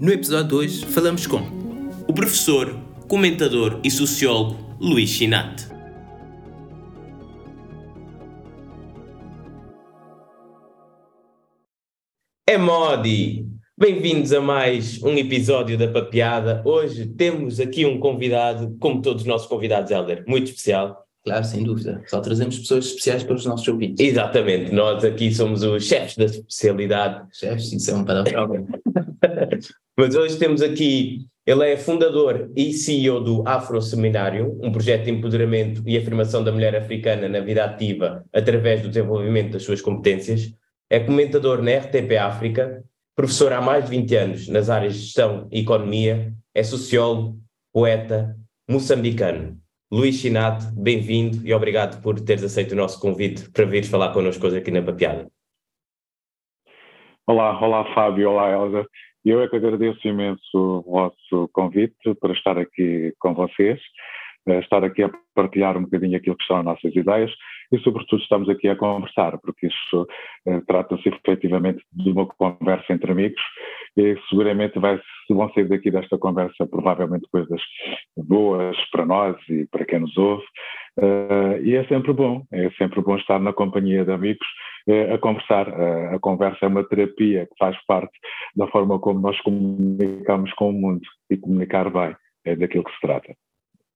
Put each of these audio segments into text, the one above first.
No episódio de hoje falamos com o professor, comentador e sociólogo Luís Chinate. É Modi! Bem-vindos a mais um episódio da Papeada. Hoje temos aqui um convidado, como todos os nossos convidados, Helder, muito especial. Claro, sem dúvida. Só trazemos pessoas especiais para os nossos ouvintes. Exatamente, nós aqui somos os chefes da especialidade. Chefes, isso é um palavra. Mas hoje temos aqui, ele é fundador e CEO do Afro Seminário, um projeto de empoderamento e afirmação da mulher africana na vida ativa através do desenvolvimento das suas competências. É comentador na RTP África, professor há mais de 20 anos nas áreas de gestão e economia, é sociólogo, poeta, moçambicano. Luís Chinato, bem-vindo e obrigado por teres aceito o nosso convite para vir falar connosco hoje aqui na Papeada. Olá, olá Fábio, olá Elza. Eu é que agradeço imenso o vosso convite para estar aqui com vocês, eh, estar aqui a partilhar um bocadinho aquilo que são as nossas ideias e, sobretudo, estamos aqui a conversar, porque isso eh, trata-se efetivamente de uma conversa entre amigos e seguramente vai, vão sair daqui desta conversa provavelmente coisas boas para nós e para quem nos ouve. Uh, e é sempre bom, é sempre bom estar na companhia de amigos a conversar. Uh, a conversa é uma terapia que faz parte da forma como nós comunicamos com o mundo e comunicar bem, é daquilo que se trata.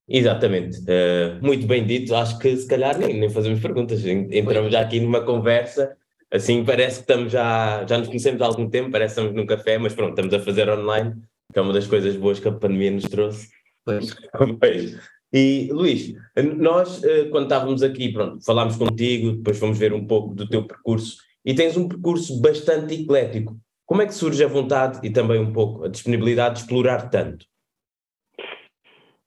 Exatamente, uh, muito bem dito. Acho que se calhar nem, nem fazemos perguntas, entramos já aqui numa conversa. Assim, parece que estamos já, já nos conhecemos há algum tempo, parece que estamos num café, mas pronto, estamos a fazer online, que é uma das coisas boas que a pandemia nos trouxe. Pois. pois. E Luís, nós uh, quando estávamos aqui, pronto, falámos contigo, depois fomos ver um pouco do teu percurso, e tens um percurso bastante eclético. Como é que surge a vontade e também um pouco a disponibilidade de explorar tanto?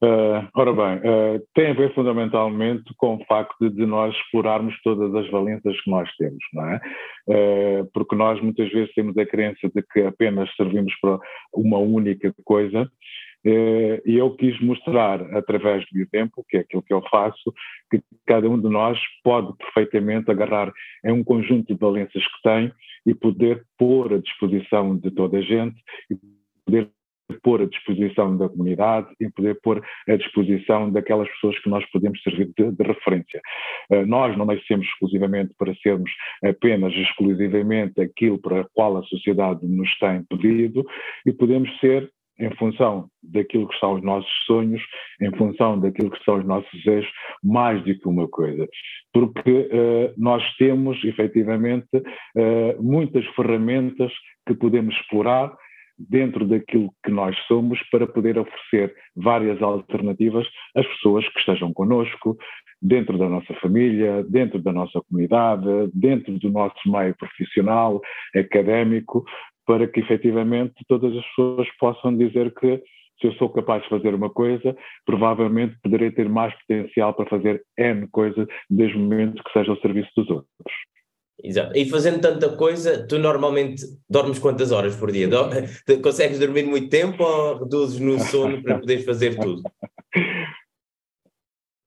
Uh, ora bem, uh, tem a ver fundamentalmente com o facto de nós explorarmos todas as valências que nós temos, não é? Uh, porque nós muitas vezes temos a crença de que apenas servimos para uma única coisa, e eu quis mostrar, através do exemplo, que é aquilo que eu faço, que cada um de nós pode perfeitamente agarrar em um conjunto de valências que tem e poder pôr à disposição de toda a gente e poder pôr à disposição da comunidade e poder pôr à disposição daquelas pessoas que nós podemos servir de, de referência. Uh, nós não nascemos exclusivamente para sermos apenas exclusivamente aquilo para o qual a sociedade nos tem pedido e podemos ser em função daquilo que são os nossos sonhos, em função daquilo que são os nossos desejos, mais do que uma coisa. Porque uh, nós temos, efetivamente, uh, muitas ferramentas que podemos explorar dentro daquilo que nós somos para poder oferecer várias alternativas às pessoas que estejam connosco, dentro da nossa família, dentro da nossa comunidade, dentro do nosso meio profissional, académico, para que efetivamente todas as pessoas possam dizer que se eu sou capaz de fazer uma coisa, provavelmente poderei ter mais potencial para fazer N coisa desde o momento que seja ao serviço dos outros. Exato. E fazendo tanta coisa, tu normalmente dormes quantas horas por dia? Consegues dormir muito tempo ou reduzes no sono para poderes fazer tudo?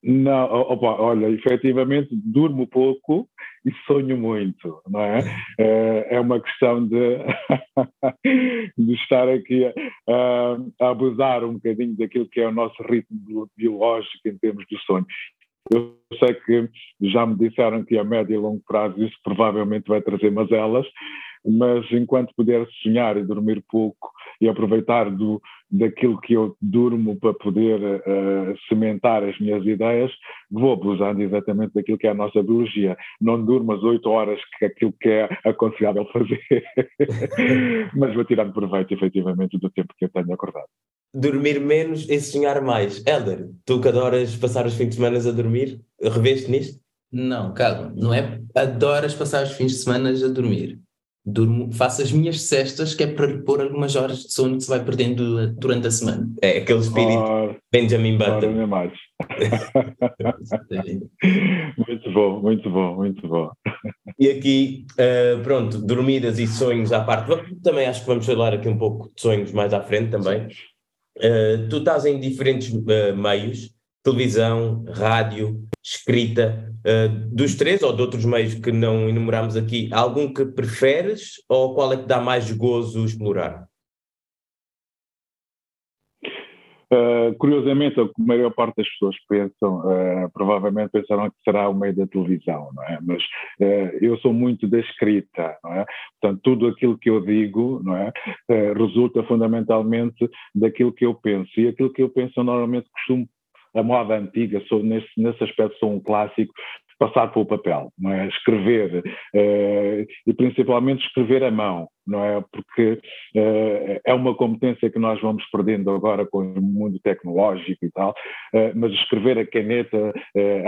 Não, opa, olha, efetivamente durmo pouco e sonho muito, não é? É, é uma questão de, de estar aqui a, a, abusar um bocadinho daquilo que é o nosso ritmo biológico em termos de sonho. Eu sei que já me disseram que a médio e longo prazo isso provavelmente vai trazer mazelas, mas enquanto puder sonhar e dormir pouco e aproveitar do, daquilo que eu durmo para poder uh, cimentar as minhas ideias, vou abusando exatamente daquilo que é a nossa biologia. Não durmo as oito horas que é aquilo que é aconselhável fazer, mas vou tirando proveito efetivamente do tempo que eu tenho acordado dormir menos e sonhar mais. Helder, tu que adoras passar os fins de semana a dormir, reveste nisto? Não, calma, não é adoras passar os fins de semana a dormir. Durmo, faço as minhas cestas que é para repor algumas horas de sono que se vai perdendo durante a semana. É aquele espírito oh, Benjamin Button. Mais. muito bom, muito bom, muito bom. E aqui, uh, pronto, dormidas e sonhos à parte. Também acho que vamos falar aqui um pouco de sonhos mais à frente também. Uh, tu estás em diferentes uh, meios, televisão, rádio, escrita, uh, dos três ou de outros meios que não enumeramos aqui, algum que preferes ou qual é que dá mais gozo explorar? Uh, curiosamente, a maior parte das pessoas pensam, uh, provavelmente pensarão que será o meio da televisão, não é? Mas uh, eu sou muito da escrita, não é? Portanto, tudo aquilo que eu digo, não é? resulta fundamentalmente daquilo que eu penso. E aquilo que eu penso, normalmente costumo a moda antiga, sou, nesse, nesse aspecto sou um clássico, passar pelo papel, não é? Escrever, uh, e principalmente escrever à mão, não é? Porque uh, é uma competência que nós vamos perdendo agora com o mundo tecnológico e tal, uh, mas escrever a caneta,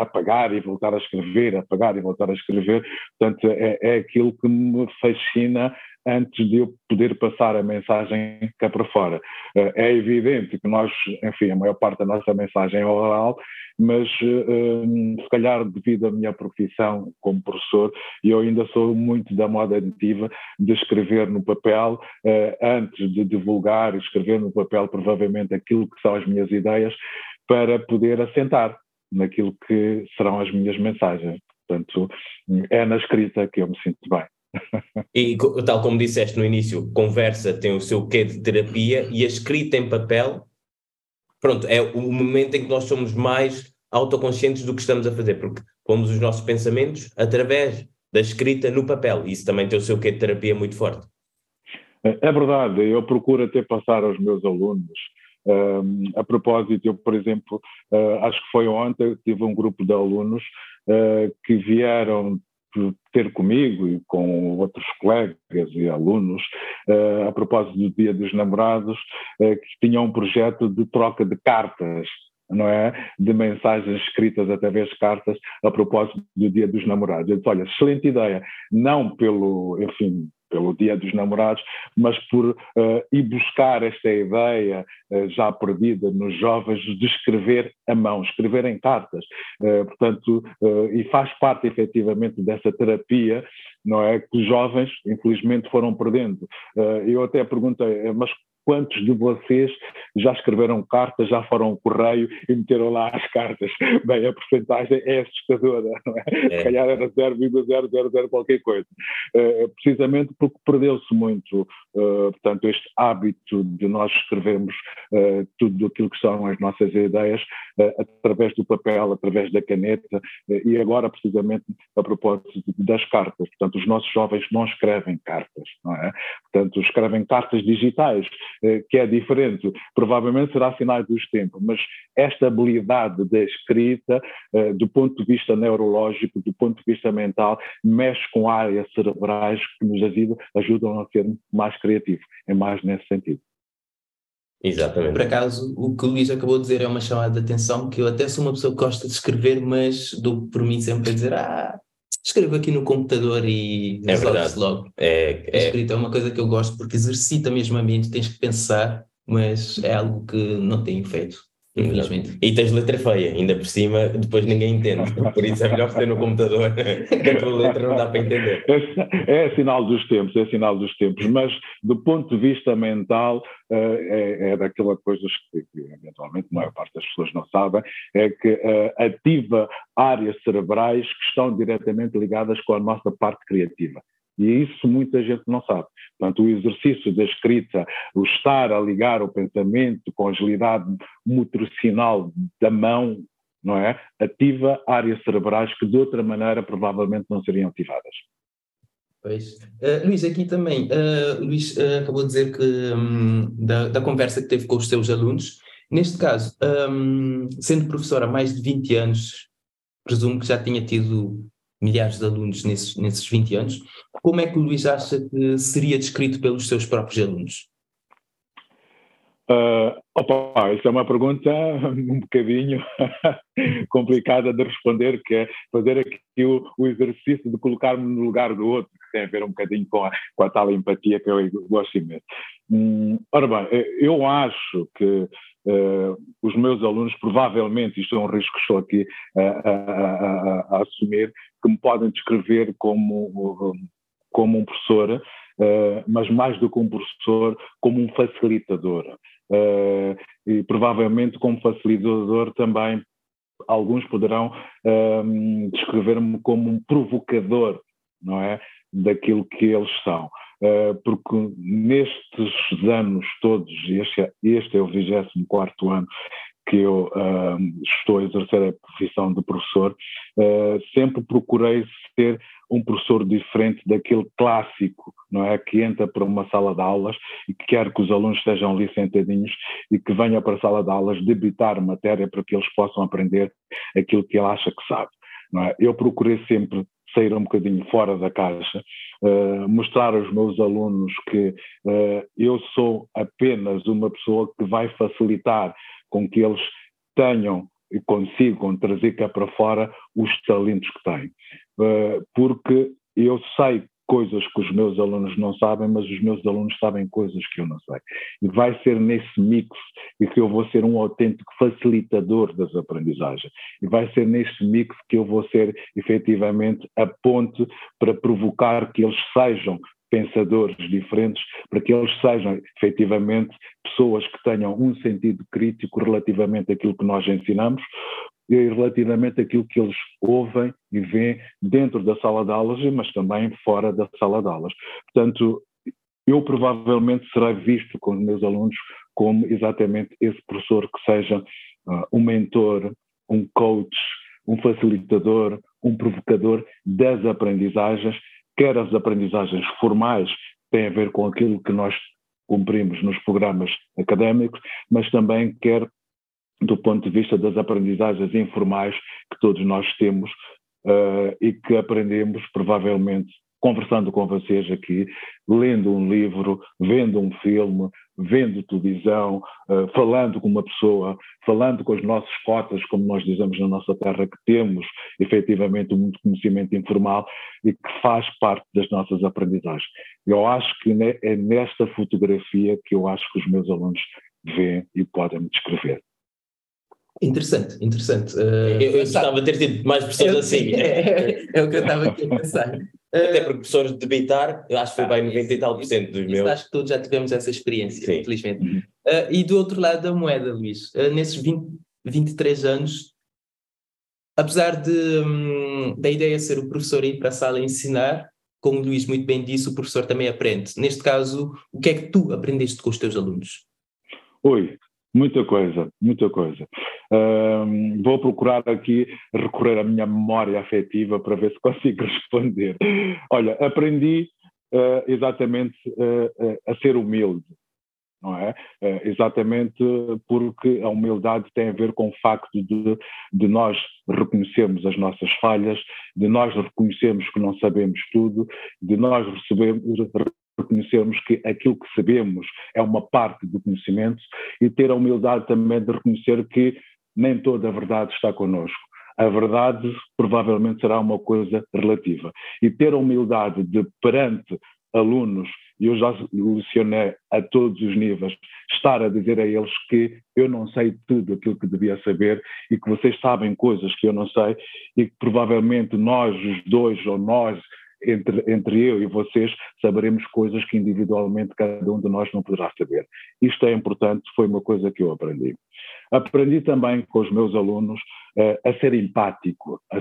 apagar e voltar a escrever, apagar e voltar a escrever, portanto, é, é aquilo que me fascina antes de eu poder passar a mensagem cá para fora. É evidente que nós, enfim, a maior parte da nossa mensagem é oral, mas se calhar devido à minha profissão como professor, eu ainda sou muito da moda aditiva de escrever no papel, uh, antes de divulgar, escrever no papel provavelmente aquilo que são as minhas ideias, para poder assentar naquilo que serão as minhas mensagens. Portanto, é na escrita que eu me sinto bem. E tal como disseste no início, conversa tem o seu quê de terapia e a escrita em papel, pronto, é o momento em que nós somos mais autoconscientes do que estamos a fazer, porque pomos os nossos pensamentos através da escrita no papel. Isso também tem o seu quê de terapia muito forte. É, é verdade, eu procuro até passar aos meus alunos. Um, a propósito, eu, por exemplo, uh, acho que foi ontem, tive um grupo de alunos uh, que vieram ter comigo e com outros colegas e alunos, uh, a propósito do Dia dos Namorados, que tinham um projeto de troca de cartas não é? De mensagens escritas através de cartas a propósito do Dia dos Namorados. Eu disse, olha, excelente ideia, não pelo, enfim, pelo Dia dos Namorados, mas por uh, ir buscar esta ideia uh, já perdida nos jovens de escrever a mão, escrever em cartas. Uh, portanto, e faz parte efetivamente dessa terapia, não é? Que os jovens, infelizmente, foram perdendo. eu até perguntei, mas quantos de vocês já escreveram cartas, já foram ao correio e meteram lá as cartas? Bem, a porcentagem é assustadora, não é? é. Se calhar era 0,000 qualquer coisa. Uh, precisamente porque perdeu-se muito, uh, portanto, este hábito de nós escrevermos uh, tudo aquilo que são as nossas ideias através do papel, através da caneta e agora precisamente a propósito das cartas. Portanto, os nossos jovens não escrevem cartas, não é? Portanto, escrevem cartas digitais que é diferente. Provavelmente será sinal dos tempos, mas esta habilidade da escrita, eh, do ponto de vista neurológico, do ponto de vista mental, mexe com áreas cerebrais que nos ajudam, ajudam a ser mais criativos. É mais nesse sentido. Exatamente. Por acaso, o que o Luís acabou de dizer é uma chamada de atenção, que eu até sou uma pessoa que gosta de escrever, mas dou por mim sempre a dizer, ah, escrevo aqui no computador e é resolve-se logo. É, é. A escrita é uma coisa que eu gosto porque exercita mesmo a mente, tens que pensar, mas é algo que não tenho feito. Infelizmente. E tens letra feia, ainda por cima, depois ninguém entende. Por isso é melhor fazer no computador, que a tua letra não dá para entender. É, é sinal dos tempos, é sinal dos tempos, mas do ponto de vista mental, uh, é, é daquela coisa que, que, eventualmente a maior parte das pessoas não sabem, é que uh, ativa áreas cerebrais que estão diretamente ligadas com a nossa parte criativa. E isso muita gente não sabe. Portanto, o exercício da escrita, o estar a ligar o pensamento com a agilidade motoricinal da mão, não é? Ativa áreas cerebrais que de outra maneira provavelmente não seriam ativadas. Pois. Uh, Luís, aqui também, uh, Luís uh, acabou de dizer que um, da, da, conversa que teve com os seus alunos, neste caso, um, sendo professor há mais de 20 anos, presumo que já tinha tido milhares de alunos nesses, nesses 20 anos, como é que o Luís acha que seria descrito pelos seus próprios alunos? Uh, opa, isso é uma pergunta um bocadinho complicada de responder, que é fazer aqui o, o exercício de colocar-me no lugar do outro, que tem a ver um bocadinho com a, com a tal empatia que eu gosto imenso. Hum, ora bem, eu acho que Uh, os meus alunos, provavelmente, isto é um risco que estou aqui a, a, a, a assumir, que me podem descrever como, como um professor, uh, mas mais do que um professor, como um facilitador. Uh, e provavelmente como facilitador também alguns poderão descrever-me como um provocador, não é? Daquilo que eles são. porque nestes anos todos, este, este é o 24 ano que eu uh, estou a exercer a profissão de professor, uh, sempre procurei ser um professor diferente daquele clássico, não é? Que entra para uma sala de aulas e que quer que os alunos estejam ali sentadinhos e que venha para a sala de aulas debitar matéria para que eles possam aprender aquilo que ele acha que sabe. É? Eu procurei sempre sair um bocadinho fora da caixa, uh, mostrar aos meus alunos que uh, eu sou apenas uma pessoa que vai facilitar com que eles tenham e consigam trazer cá para fora os talentos que têm. Uh, porque eu sei coisas que os meus alunos não sabem, mas os meus alunos sabem coisas que eu não sei. E vai ser nesse mix que eu vou ser um autêntico facilitador das aprendizagens. E vai ser nesse mix que eu vou ser efetivamente a ponte para provocar que eles sejam pensadores diferentes, para que eles sejam efetivamente pessoas que tenham um sentido crítico relativamente àquilo que nós ensinamos relativamente àquilo que eles ouvem e veem dentro da sala de aulas, mas também fora da sala de aulas. Portanto, eu provavelmente serei visto com os meus alunos como exatamente esse professor que seja uh, um mentor, um coach, um facilitador, um provocador das aprendizagens quer as aprendizagens formais, têm a ver com aquilo que nós cumprimos nos programas académicos, mas também quer do ponto de vista das aprendizagens informais que todos nós temos uh, e que aprendemos provavelmente conversando com vocês aqui, lendo um livro, vendo um filme, vendo televisão, uh, falando com uma pessoa, falando com as nossas cotas, como nós dizemos na nossa terra, que temos efetivamente muito conhecimento informal e que faz parte das nossas aprendizagens. Eu acho que é nesta fotografia que eu acho que os meus alunos veem e podem me descrever. Interessante, interessante. Uh, eu, eu gostava de ter tido mais pessoas assim. É, é, o que eu estava aqui a pensar. Até porque professores de debitar, eu acho que foi bem 90 e tal por cento dos meus. Acho que todos já tivemos essa experiência, Sim. infelizmente. Uh, e do outro lado da moeda, Luís, uh, nesses 20, 23 anos, apesar de, um, da ideia ser o professor ir para a sala ensinar, como o Luís muito bem disse, o professor também aprende. Neste caso, o que é que tu aprendeste com os teus alunos? Oi, Muita coisa, muita coisa. Um, vou procurar aqui recorrer à minha memória afetiva para ver se consigo responder. Olha, aprendi uh, exatamente uh, a ser humilde, não é? Uh, exatamente porque a humildade tem a ver com o facto de, de nós reconhecermos as nossas falhas, de nós reconhecermos que não sabemos tudo, de nós recebermos, reconhecermos que aquilo que sabemos é uma parte do conhecimento e ter a humildade também de reconhecer que nem toda a verdade está connosco. A verdade provavelmente será uma coisa relativa. E ter a humildade de, perante alunos, e eu já lecionei a todos os níveis, estar a dizer a eles que eu não sei tudo aquilo que devia saber e que vocês sabem coisas que eu não sei e que provavelmente nós, os dois, ou nós, entre, entre eu e vocês, saberemos coisas que individualmente cada um de nós não poderá saber. Isto é importante, foi uma coisa que eu aprendi. Aprendi também com os meus alunos uh, a ser empático, a,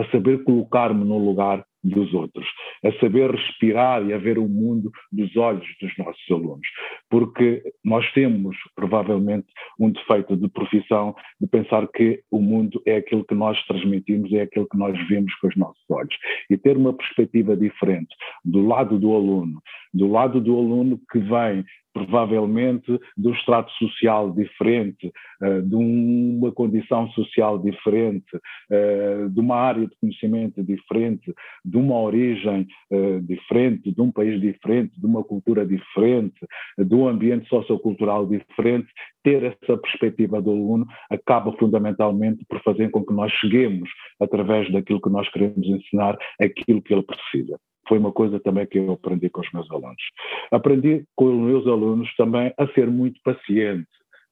a saber colocar-me no lugar dos outros, a saber respirar e a ver o mundo dos olhos dos nossos alunos. Porque nós temos, provavelmente, um defeito de profissão de pensar que o mundo é aquilo que nós transmitimos, é aquilo que nós vemos com os nossos olhos. E ter uma perspectiva diferente do lado do aluno, do lado do aluno que vem provavelmente de um extrato social diferente, eh, de uma condição social diferente, eh, de uma área de conhecimento diferente, de uma origem eh, diferente, de um país diferente, de uma cultura diferente, de um ambiente sociocultural diferente, ter essa perspectiva do aluno acaba fundamentalmente por fazer com que nós cheguemos, através daquilo que nós queremos ensinar, aquilo que ele precisa foi uma coisa também que eu aprendi com os meus alunos. Aprendi com os meus alunos também a ser muito paciente,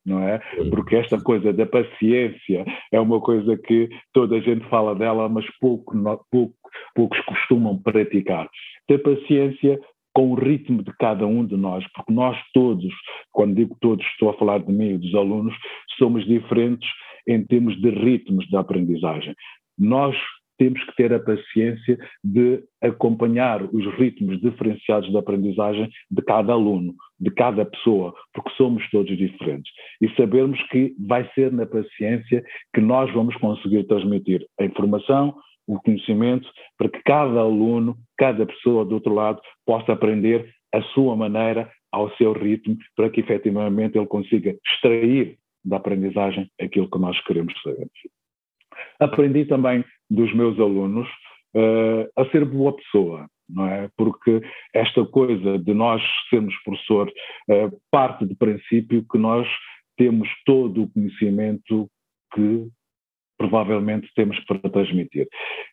não é? Porque esta coisa da paciência é uma coisa que toda a gente fala dela, mas pouco, pouco, poucos costumam praticar. Ter paciência com o ritmo de cada um de nós, porque nós todos, quando digo todos, estou a falar de mim e dos alunos, somos diferentes em termos de ritmos de aprendizagem. Nós temos que ter a paciência de acompanhar os ritmos diferenciados de aprendizagem de cada aluno, de cada pessoa, porque somos todos diferentes. E sabermos que vai ser na paciência que nós vamos conseguir transmitir a informação, o conhecimento, para que cada aluno, cada pessoa do outro lado possa aprender a sua maneira, ao seu ritmo, para que efetivamente ele consiga extrair da aprendizagem aquilo que nós queremos saber. Aprendi também dos meus alunos uh, a ser boa pessoa, não é? Porque esta coisa de nós sermos professor uh, parte do princípio que nós temos todo o conhecimento que provavelmente temos para transmitir.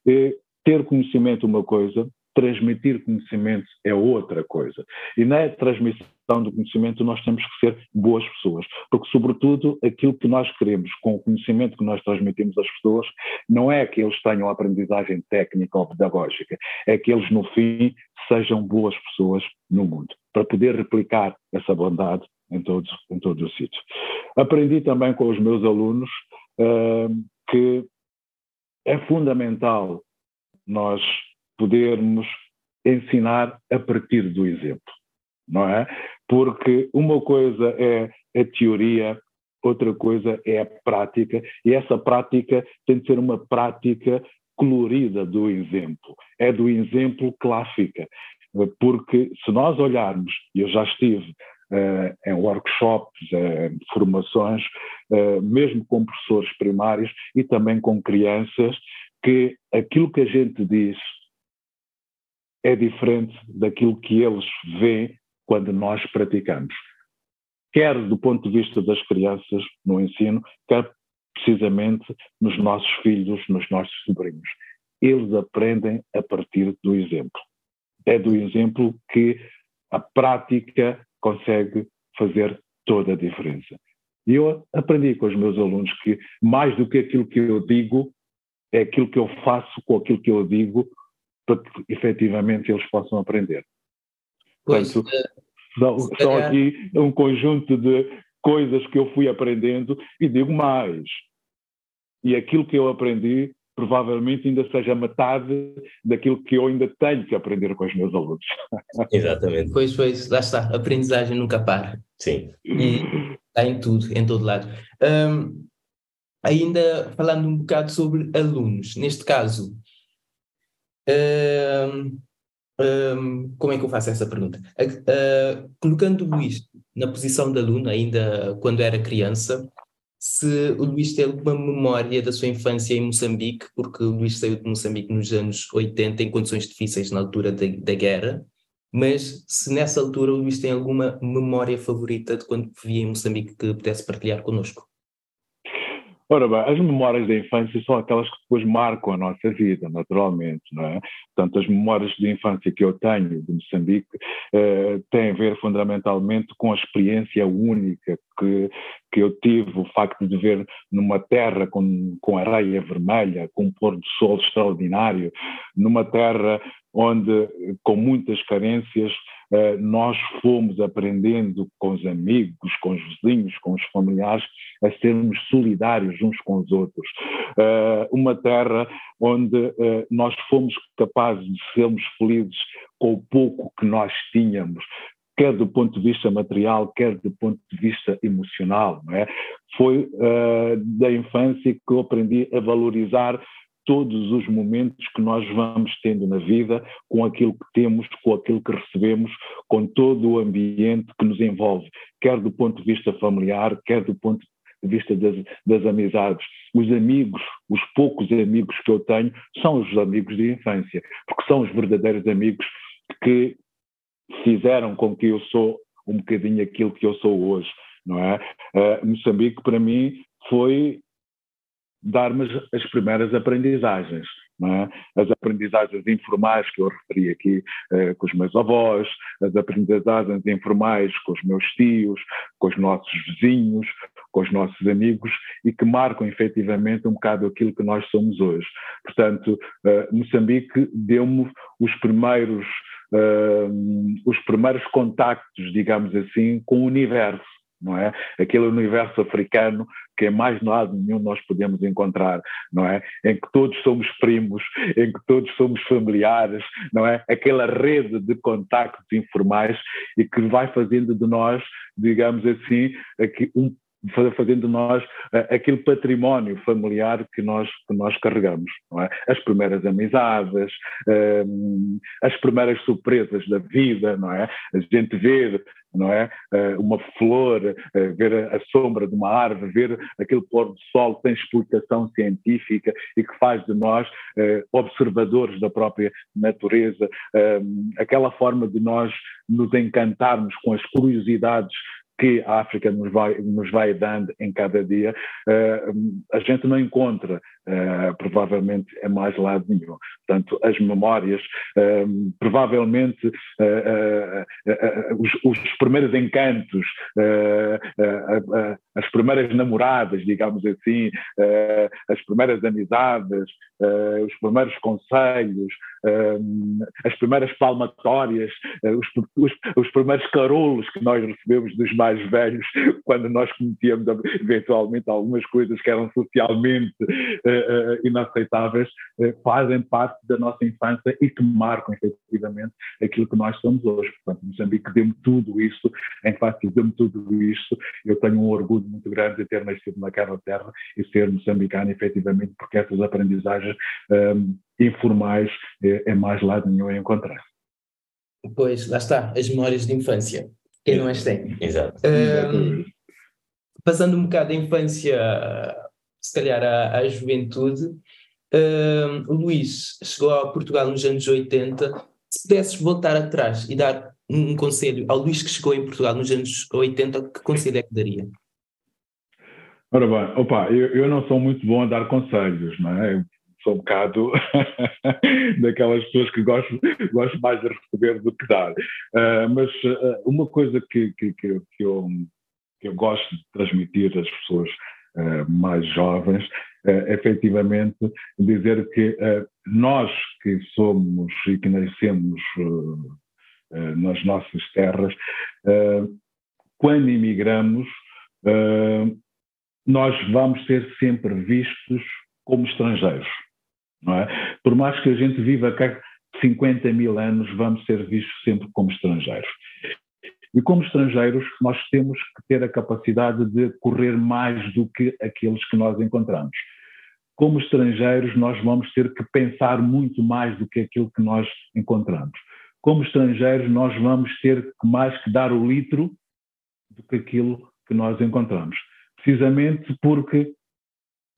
E ter conhecimento é uma coisa, transmitir conhecimento é outra coisa. E na transmissão do conhecimento nós temos que ser boas pessoas, porque sobretudo aquilo que nós queremos com o conhecimento que nós transmitimos às pessoas não é que eles tenham aprendizagem técnica ou pedagógica, é que eles no fim sejam boas pessoas no mundo, para poder replicar essa bondade em todos em todo o sítio. Aprendi também com os meus alunos uh, que é fundamental nós podermos ensinar a partir do exemplo, não é? Porque uma coisa é a teoria, outra coisa é a prática, e essa prática tem de ser uma prática colorida do exemplo, é do exemplo fica. Porque se nós olharmos, e eu já estive uh, em workshops, uh, formações, uh, mesmo com professores primários e também com crianças, que aquilo que a gente diz é diferente daquilo que eles veem quando nós praticamos. Quer do ponto de vista das crianças no ensino, quer precisamente nos nossos filhos, nos nossos sobrinhos. Eles aprendem a partir do exemplo. É do exemplo que a prática consegue fazer toda a diferença. E eu aprendi com os meus alunos que mais do que aquilo que eu digo, é aquilo que eu faço com aquilo que eu digo para que efetivamente eles possam aprender. Pois, Portanto, uh, são, são aqui um conjunto de coisas que eu fui aprendendo e digo mais. E aquilo que eu aprendi provavelmente ainda seja metade daquilo que eu ainda tenho que aprender com os meus alunos. Exatamente. Pois, pois, lá está, a aprendizagem nunca para. Sim. E está em tudo, em todo lado. Um, ainda falando um bocado sobre alunos, neste caso, Como é que eu faço essa pergunta? Uh, colocando o Luís na posição de aluno, ainda quando era criança, se o Luís tem alguma memória da sua infância em Moçambique, porque o Luís saiu de Moçambique nos anos 80 em condições difíceis na altura da, da guerra, mas se nessa altura o Luís tem alguma memória favorita de quando vivia em Moçambique que pudesse partilhar connosco? Ora bem, as memórias da infância são aquelas que depois marcam a nossa vida, naturalmente, não é? Portanto, as memórias de infância que eu tenho de Moçambique eh, têm a ver fundamentalmente com a experiência única que, que eu tive, o facto de ver numa terra com, com areia vermelha, com um pôr do sol extraordinário, numa terra onde, com muitas carências, nós fomos aprendendo com os amigos, com os vizinhos, com os familiares, a sermos solidários uns com os outros. Eh, uma terra onde eh, nós fomos capazes de sermos felizes com o pouco que nós tínhamos, quer do ponto de vista material, quer do ponto de vista emocional. É? Foi uh, da infância que eu aprendi a valorizar todos os momentos que nós vamos tendo na vida, com aquilo que temos, com aquilo que recebemos, com todo o ambiente que nos envolve, quer do ponto de vista familiar, quer do ponto de vista das, das amizades. Os amigos, os poucos amigos que eu tenho, são os amigos de infância, porque são os verdadeiros amigos que fizeram com que eu sou um bocadinho aquilo que eu sou hoje, não é? Uh, Moçambique, para mim, foi dar-me as primeiras aprendizagens. É? As aprendizagens informais que eu referi aqui eh, com os meus avós, as aprendizagens informais com os meus tios, com os nossos vizinhos, com os nossos amigos e que marcam efetivamente um bocado aquilo que nós somos hoje. Portanto, eh, Moçambique deu-me os primeiros, eh, os primeiros contactos, digamos assim, com o universo não é? Aquele universo africano que em mais lado nenhum nós podemos encontrar, não é? Em que todos somos primos, em que todos somos familiares, não é? Aquela rede de contactos informais e que vai fazendo de nós, digamos assim, aqui um fazendo de nós uh, aquele património familiar que nós, que nós carregamos. Não é? As primeiras amizades, uh, as primeiras surpresas da vida, não é? A gente ver não é? Uh, uma flor, uh, ver a, sombra de uma árvore, ver aquele pôr do sol tem explicação científica e que faz de nós observadores da própria natureza, aquela forma de nós nos encantarmos com as curiosidades que a África nos vai, nos vai dando em cada dia, uh, a gente não encontra, uh, provavelmente, é mais lado nenhum. Portanto, as memórias, uh, provavelmente, os, os, primeiros encantos, as primeiras namoradas, digamos assim, as primeiras amizades, os primeiros conselhos, as primeiras palmatórias, os, os, os primeiros carolos que nós recebemos dos mais velhos, quando nós cometíamos eventualmente algumas coisas que eram socialmente uh, uh, inaceitáveis, uh, fazem parte da nossa infância e que marcam efetivamente aquilo que nós somos hoje. Portanto, Moçambique deu-me tudo isso, em face deu-me tudo isso. Eu tenho um orgulho muito grande de ter nascido naquela terra e ser moçambicano, efetivamente, porque essas aprendizagens um, informais é, é mais lado nenhum a encontrar. Pois, lá está, as memórias de infância. Quem não as tem? Exato. Um, passando um bocado da infância, se calhar à, à juventude, um, Luís chegou a Portugal nos anos 80. Se pudesses voltar atrás e dar um conselho ao Luís que chegou em Portugal nos anos 80, que conselho é que daria? Ora bem, opa, eu, eu não sou muito bom a dar conselhos, não é? sou um bocado daquelas pessoas que gosto, gosto mais de receber do que dar. Uh, mas uh, uma coisa que, que, que, que, eu, que eu gosto de transmitir às pessoas uh, mais jovens é efetivamente dizer que nós que somos e que nascemos nas nossas terras, quando imigramos, nós vamos ser sempre vistos como estrangeiros é? Por mais que a gente viva cá 50 mil anos, vamos ser vistos sempre como estrangeiros. E como estrangeiros, nós temos que ter a capacidade de correr mais do que aqueles que nós encontramos. Como estrangeiros, nós vamos ter que pensar muito mais do que aquilo que nós encontramos. Como estrangeiros, nós vamos ter mais que dar o litro do que aquilo que nós encontramos. Precisamente porque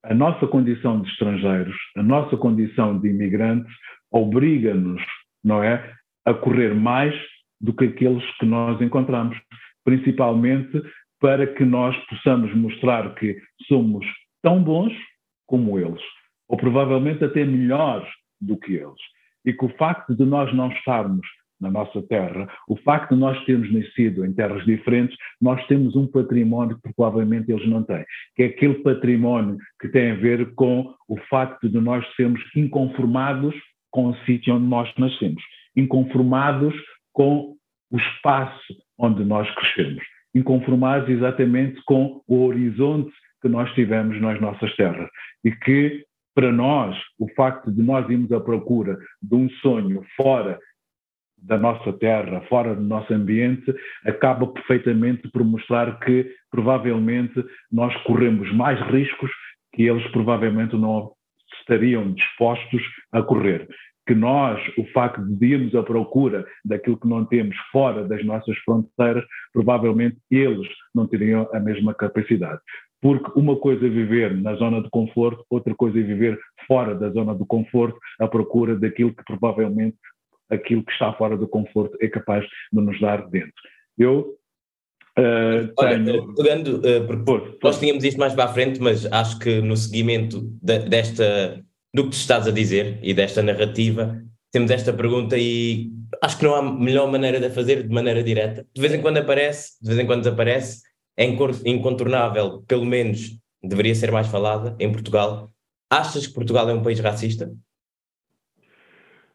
a nossa condição de estrangeiros, a nossa condição de imigrantes, obriga-nos, não é, a correr mais do que aqueles que nós encontramos, principalmente para que nós possamos mostrar que somos tão bons como eles, ou provavelmente até melhores do que eles. E que o facto de nós não estarmos na nossa terra, o facto de nós termos nascido em terras diferentes, nós temos um património que provavelmente eles não têm, que é aquele património que tem a ver com o facto de nós sermos inconformados com o sítio onde nós nascemos, inconformados com o espaço onde nós crescemos, inconformados exatamente com o horizonte que nós tivemos nas nossas terras e que para nós, o facto de nós irmos à procura de um sonho fora da nossa terra, fora do nosso ambiente, acaba perfeitamente por mostrar que provavelmente nós corremos mais riscos que eles provavelmente não estariam dispostos a correr. Que nós, o facto de irmos à procura daquilo que não temos fora das nossas fronteiras, provavelmente eles não teriam a mesma capacidade. Porque uma coisa é viver na zona de conforto, outra coisa é viver fora da zona de conforto, à procura daquilo que provavelmente aquilo que está fora do conforto é capaz de nos dar dentro. Eu Uh, Olha, tenho... pegando, uh, porque por, nós tínhamos isto mais para a frente, mas acho que no seguimento de, desta, do que tu estás a dizer e desta narrativa, temos esta pergunta e acho que não há melhor maneira de a fazer de maneira direta. De vez em quando aparece, de vez em quando desaparece, é incontornável, pelo menos deveria ser mais falada em Portugal. Achas que Portugal é um país racista?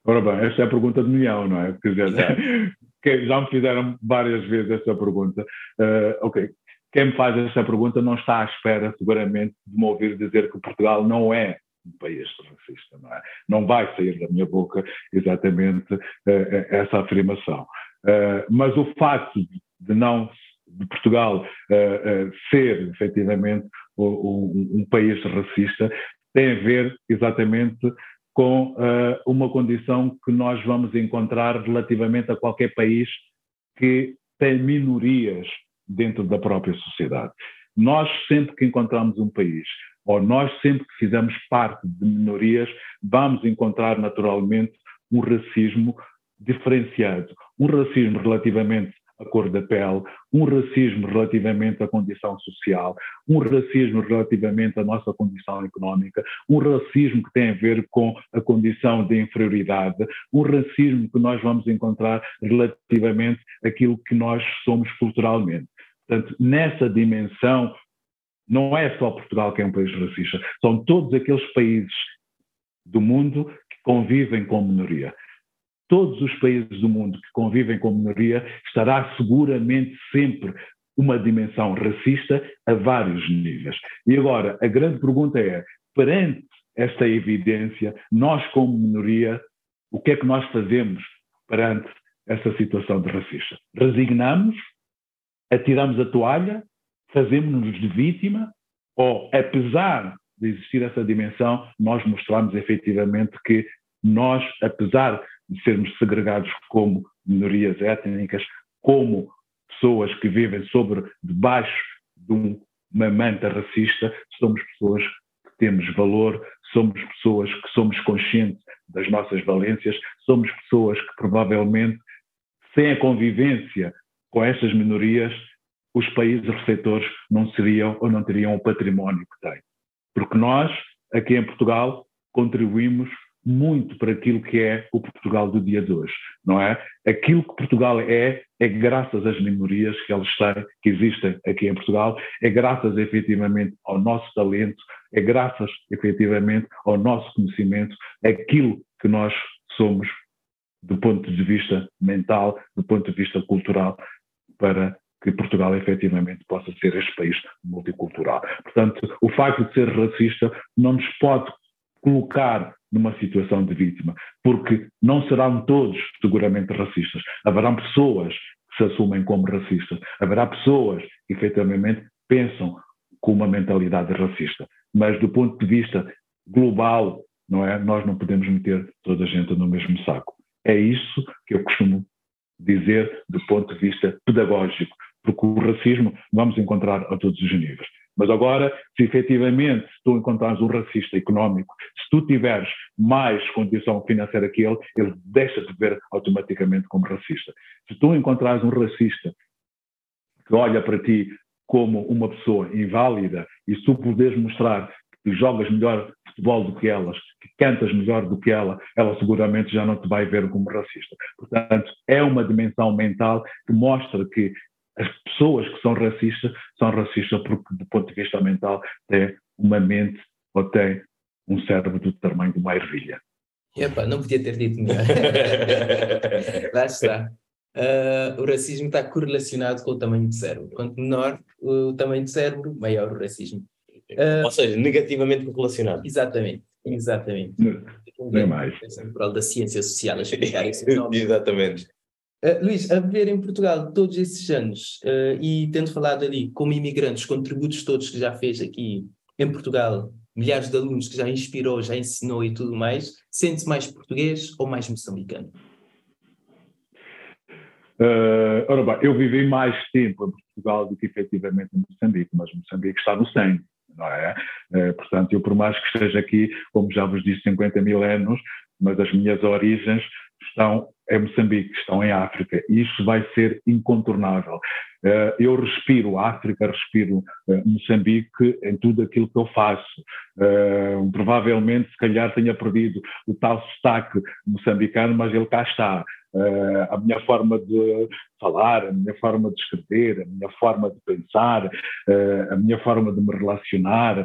Ora bem, esta é a pergunta de milhão, não é? Quer dizer, que já me fizeram várias vezes essa pergunta. Uh, ok, quem me faz esta pergunta não está à espera, seguramente, de me ouvir dizer que Portugal não é um país racista, não é? Não vai sair da minha boca exatamente uh, essa afirmação. Uh, mas o facto de não de Portugal uh, ser efetivamente um, um, país racista tem a ver exatamente com uma condição que nós vamos encontrar relativamente a qualquer país que tem minorias dentro da própria sociedade. Nós, sempre que encontramos um país, ou nós, sempre que fizemos parte de minorias, vamos encontrar naturalmente um racismo diferenciado. Um racismo relativamente à cor da pele, um racismo relativamente à condição social, um racismo relativamente à nossa condição económica, um racismo que tem a ver com a condição de inferioridade, um racismo que nós vamos encontrar relativamente àquilo que nós somos culturalmente. Portanto, nessa dimensão, não é só Portugal que é um país racista, são todos aqueles países do mundo que convivem com minoria. Todos os países do mundo que convivem com minoria estará seguramente sempre uma dimensão racista a vários níveis. E agora, a grande pergunta é: perante esta evidência, nós, como minoria, o que é que nós fazemos perante essa situação de racista? Resignamos atiramos a toalha, fazemos-nos de vítima, ou apesar de existir essa dimensão, nós mostramos efetivamente que nós, apesar de sermos segregados como minorias étnicas, como pessoas que vivem sobre, debaixo de uma manta racista, somos pessoas que temos valor, somos pessoas que somos conscientes das nossas valências, somos pessoas que provavelmente, sem a convivência com estas minorias, os países receptores não seriam ou não teriam o património que têm. Porque nós, aqui em Portugal, contribuímos muito para aquilo que é o Portugal do dia de hoje, não é? Aquilo que Portugal é, é graças às minorias que elas têm, que existem aqui em Portugal, é graças efetivamente ao nosso talento, é graças efetivamente ao nosso conhecimento, aquilo que nós somos do ponto de vista mental, do ponto de vista cultural, para que Portugal efetivamente possa ser este país multicultural. Portanto, o facto de ser racista não nos pode colocar numa situação de vítima, porque não serão todos seguramente racistas. Haverão pessoas que se assumem como racistas, haverá pessoas que efetivamente pensam com uma mentalidade racista. Mas do ponto de vista global, não é? Nós não podemos meter toda a gente no mesmo saco. É isso que eu costumo dizer do ponto de vista pedagógico, porque o racismo vamos encontrar a todos os níveis. Mas agora, se efetivamente tu encontrares um racista económico, se tu tiveres mais condição financeira que ele, ele deixa de ver automaticamente como racista. Se tu encontrares um racista que olha para ti como uma pessoa inválida e se tu puderes mostrar que jogas melhor futebol do que elas, que cantas melhor do que ela, ela seguramente já não te vai ver como racista. Portanto, é uma dimensão mental que mostra que as pessoas que são racistas são racistas porque, do ponto de vista mental, têm uma mente ou têm um cérebro do tamanho de uma ervilha. Epa, não podia ter dito melhor. Lá está. Uh, o racismo está correlacionado com o tamanho do cérebro. Quanto menor o tamanho do cérebro, maior o racismo. Uh, Ou seja, negativamente correlacionado. Exatamente, exatamente. Não, é mais. da ciência social a explicar esse Exatamente. Uh, Luís, a viver em Portugal todos esses anos uh, e tendo falado ali como imigrantes, contributos todos que já fez aqui em Portugal, milhares de alunos que já inspirou, já ensinou e tudo mais, sente-se mais português ou mais moçambicano? Uh, ora bem, eu vivi mais tempo em Portugal do que efetivamente em Moçambique, mas Moçambique está no sangue, não é? Uh, portanto, eu por mais que esteja aqui, como já vos disse, 50 mil anos, mas as minhas origens estão em Moçambique, estão em África, e isso vai ser incontornável. Eh, eu respiro África, respiro eh, Moçambique em tudo aquilo que eu faço. Eh, provavelmente, se calhar, tenha perdido o tal sotaque moçambicano, mas ele cá está. a minha forma de falar, a minha forma de escrever, a minha forma de pensar, a minha forma de me relacionar,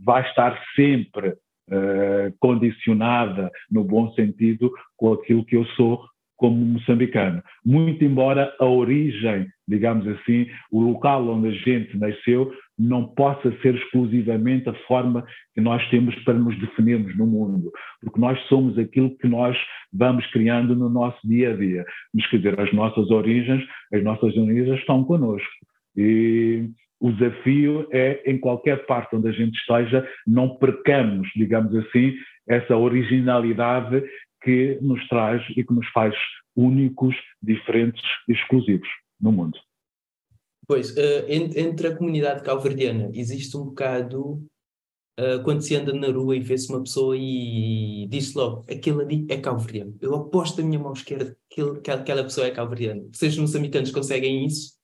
vai estar sempre uh, condicionada, no bom sentido, com aquilo que eu sou como moçambicano. Muito embora a origem, digamos assim, o local onde a gente nasceu, não possa ser exclusivamente a forma que nós temos para nos definirmos no mundo, porque nós somos aquilo que nós vamos criando no nosso dia a dia. Mas, quer dizer, as nossas origens, as nossas origens estão connosco. E o desafio é, em qualquer parte onde a gente esteja, não percamos, digamos assim, essa originalidade que nos traz e que nos faz únicos, diferentes exclusivos no mundo. Pois, uh, entre a comunidade calverdiana existe um bocado uh, quando se anda na rua e vê-se uma pessoa e diz logo, aquele ali é calverdiano. Eu aposto a minha mão esquerda que, que aquela pessoa é calverdiana. Vocês moçambicanos conseguem isso?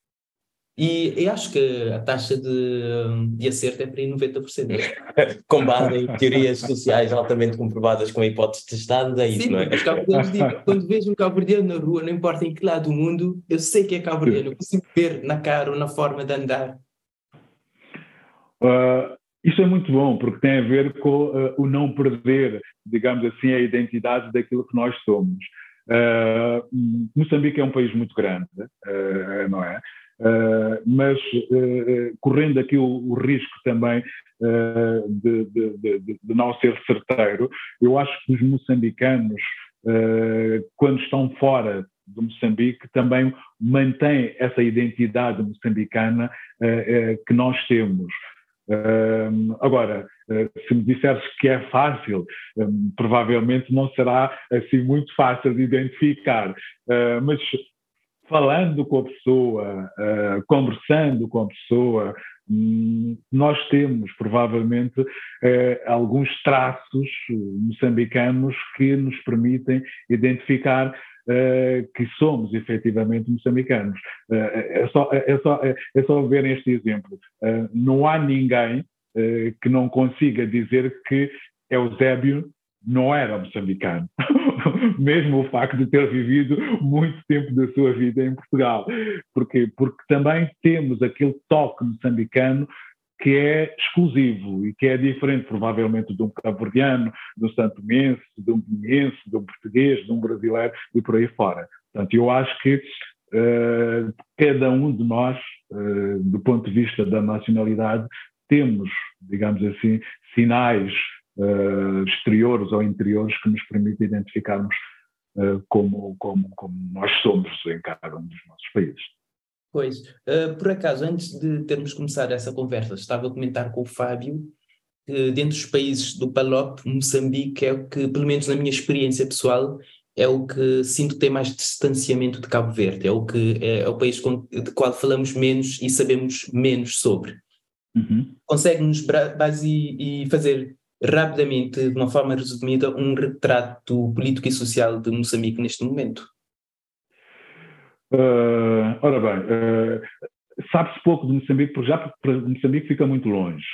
E eu acho que a taxa de, de acerto é para aí 90%. com base em teorias sociais altamente comprovadas com hipóteses testadas, é isso, Sim, não é? Os dizem, quando vejo um cabo-verdiano na rua, não importa em que lado do mundo, eu sei que é cabo-verdiano, eu consigo ver na cara ou na forma de andar. Uh, isso é muito bom, porque tem a ver com uh, o não perder, digamos assim, a identidade daquilo que nós somos. Uh, Moçambique é um país muito grande, não é? Uh, mas uh, correndo aqui o, o risco também uh, de, de, de, de, não ser certeiro, eu acho que os moçambicanos, quando estão fora de Moçambique, também mantêm essa identidade moçambicana que nós temos. agora, se me disseres que é fácil, provavelmente não será assim muito fácil de identificar, mas falando com a pessoa, uh, conversando com a pessoa, um, nós temos provavelmente uh, alguns traços moçambicanos que nos permitem identificar uh, que somos efetivamente moçambicanos. é, só, é, só, é, só ver este exemplo. não há ninguém que não consiga dizer que Eusébio não era moçambicano. mesmo o facto de ter vivido muito tempo da sua vida em Portugal. Porquê? Porque também temos aquele toque moçambicano que é exclusivo e que é diferente, provavelmente, de um cabo-verdiano, de um santomense, de um pinhense, de um português, de um brasileiro e por aí fora. Portanto, eu acho que uh, cada um de nós, uh, do ponto de vista da nacionalidade, temos, digamos assim, sinais uh, exteriores ou interiores que nos permitem identificarmos uh, como, como, como nós somos em cada um dos nossos países. Pois, uh, por acaso, antes de termos começado essa conversa, estava a comentar com o Fábio que dentro dos países do PALOP, Moçambique é o que, pelo menos na minha experiência pessoal, é o que sinto ter mais distanciamento de Cabo Verde, é o que é, é o país com, de qual falamos menos e sabemos menos sobre. Uhum. Consegue-nos base e fazer rapidamente, de uma forma resumida, um retrato político e social de Moçambique neste momento? Uh, ora bem, uh, sabe-se pouco de Moçambique, porque já Moçambique fica muito longe.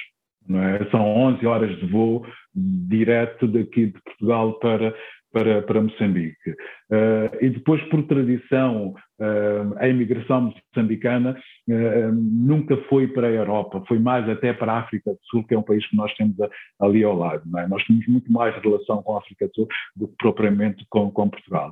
É? São 11 horas de voo direto daqui de Portugal para, para, para Moçambique. Uh, e depois, por tradição, uh, a imigração moçambicana uh, nunca foi para a Europa, foi mais até para a África do Sul, que é um país que nós temos a, ali ao lado. É? Nós temos muito mais relação com a África do Sul do que propriamente com, com Portugal.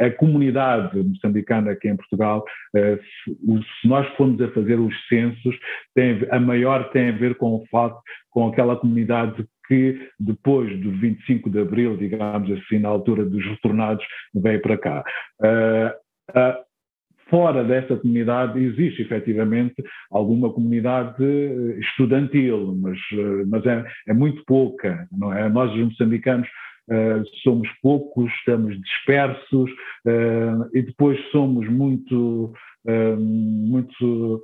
a comunidade moçambicana aqui em Portugal, se, se, nós formos a fazer os censos, tem, a maior tem a ver com o fato, com aquela comunidade que depois do 25 de Abril, digamos assim, na altura dos retornados, veio para cá. Uh, uh, fora dessa comunidade existe efetivamente alguma comunidade estudantil, mas, mas é, é muito pouca, não é? Nós, os moçambicanos, Uh, somos poucos, estamos dispersos uh, e depois somos muito, uh, muito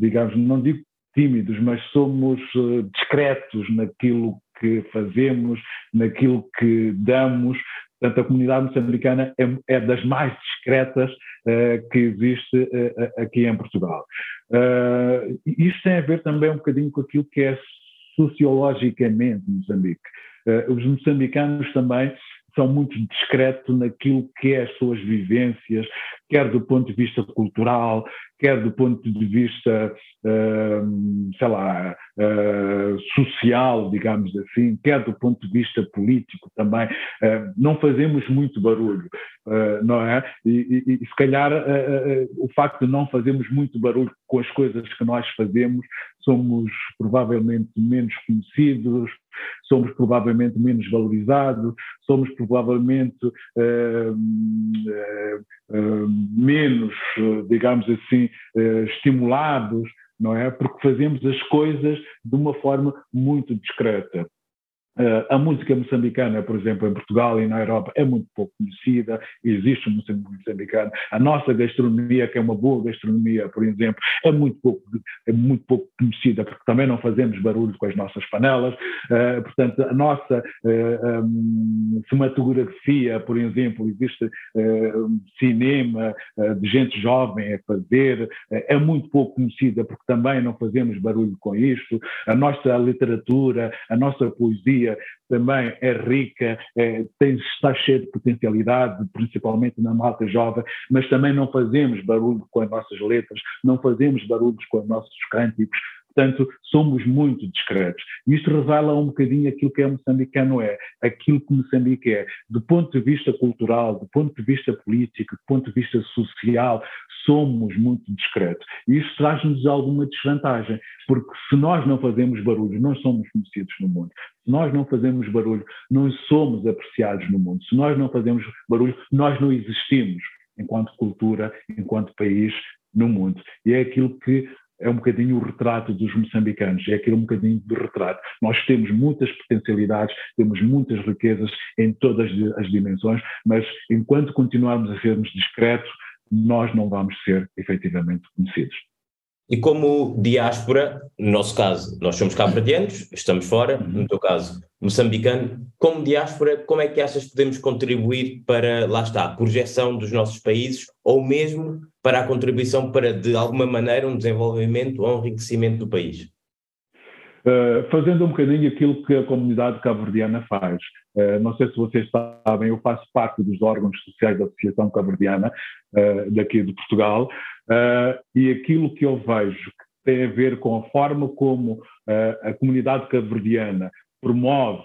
digamos, não digo tímidos, mas somos eh, discretos naquilo que fazemos, naquilo que damos. Portanto, a comunidade moçambicana é, é das mais discretas uh, que existe uh, aqui em Portugal. Uh, isto tem a ver também um bocadinho com aquilo que é sociologicamente Moçambique. os moçambicanos também são muito discretos naquilo que é as suas vivências, quer do ponto de vista cultural, quer do ponto de vista, uh, sei lá, uh, social, digamos assim, quer do ponto de vista político também. Uh, não fazemos muito barulho, não é? E, e, e se calhar o facto de não fazermos muito barulho com as coisas que nós fazemos, somos provavelmente menos conhecidos, somos provavelmente menos valorizados, somos provavelmente menos, digamos assim, estimulados, não é? Porque fazemos as coisas de uma forma muito discreta. Uh, a música moçambicana, por exemplo, em Portugal e na Europa, é muito pouco conhecida, existe música moçambicano. A nossa gastronomia, que é uma boa gastronomia, por exemplo, é muito pouco, é muito pouco conhecida, porque também não fazemos barulho com as nossas panelas. Uh, portanto, a nossa uh, eh, um, cinematografia, por exemplo, existe cinema de gente jovem a fazer, é muito pouco conhecida, porque também não fazemos barulho com isto. A nossa literatura, a nossa poesia, também é rica, é, tem, está cheia de potencialidade, principalmente na malta jovem, mas também não fazemos barulho com as nossas letras, não fazemos barulhos com os nossos cânticos, Portanto, somos muito discretos. Isto revela um bocadinho aquilo que é moçambicano é, aquilo que Moçambique é. Do ponto de vista cultural, do ponto de vista político, do ponto de vista social, somos muito discretos. E isso traz-nos alguma desvantagem, porque se nós não fazemos barulho, não somos conhecidos no mundo. Se nós não fazemos barulho, não somos apreciados no mundo. Se nós não fazemos barulho, nós não existimos enquanto cultura, enquanto país no mundo. E é aquilo que é um bocadinho o retrato dos moçambicanos, é aquele um bocadinho do retrato. Nós temos muitas potencialidades, temos muitas riquezas em todas as dimensões, mas enquanto continuarmos a sermos discretos, nós não vamos ser efetivamente conhecidos. E como diáspora, no nosso caso, nós somos cabo-verdianos, estamos fora, no teu caso, moçambicano, como diáspora, como é que achas que podemos contribuir para, lá está, a projeção dos nossos países ou mesmo para a contribuição para, de alguma maneira, um desenvolvimento ou um enriquecimento do país? Uh, fazendo um bocadinho aquilo que a comunidade cabo-verdiana faz. Uh, não sei se vocês sabem, eu faço parte dos órgãos sociais da Associação Cabo-Verdiana, uh, daqui de Portugal, e aquilo que eu vejo que tem a ver com a forma como a comunidade cabo-verdiana promove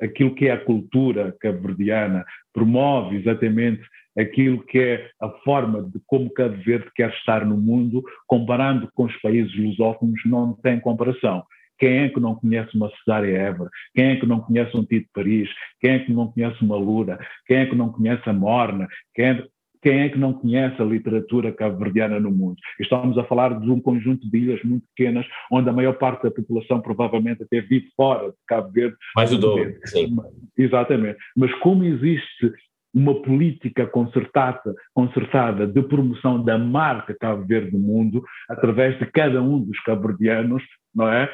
aquilo que é a cultura cabo-verdiana, promove exatamente aquilo que é a forma de como Cabo Verde quer estar no mundo, comparando com os países lusófonos, não tem comparação. Quem é que não conhece uma Cesária Évora? Quem é que não conhece um Tito Paris? Quem é que não conhece uma Lura? Quem é que não conhece a Morna? Quem é, quem é que não conhece a literatura cabo-verdiana no mundo? Estamos a falar de um conjunto de ilhas muito pequenas, onde a maior parte da população provavelmente até vive fora de Cabo Verde. Mais do dobro, sim. Exatamente. Mas como existe uma política concertada, concertada de promoção da marca Cabo Verde no mundo, através de cada um dos cabo-verdianos, não é?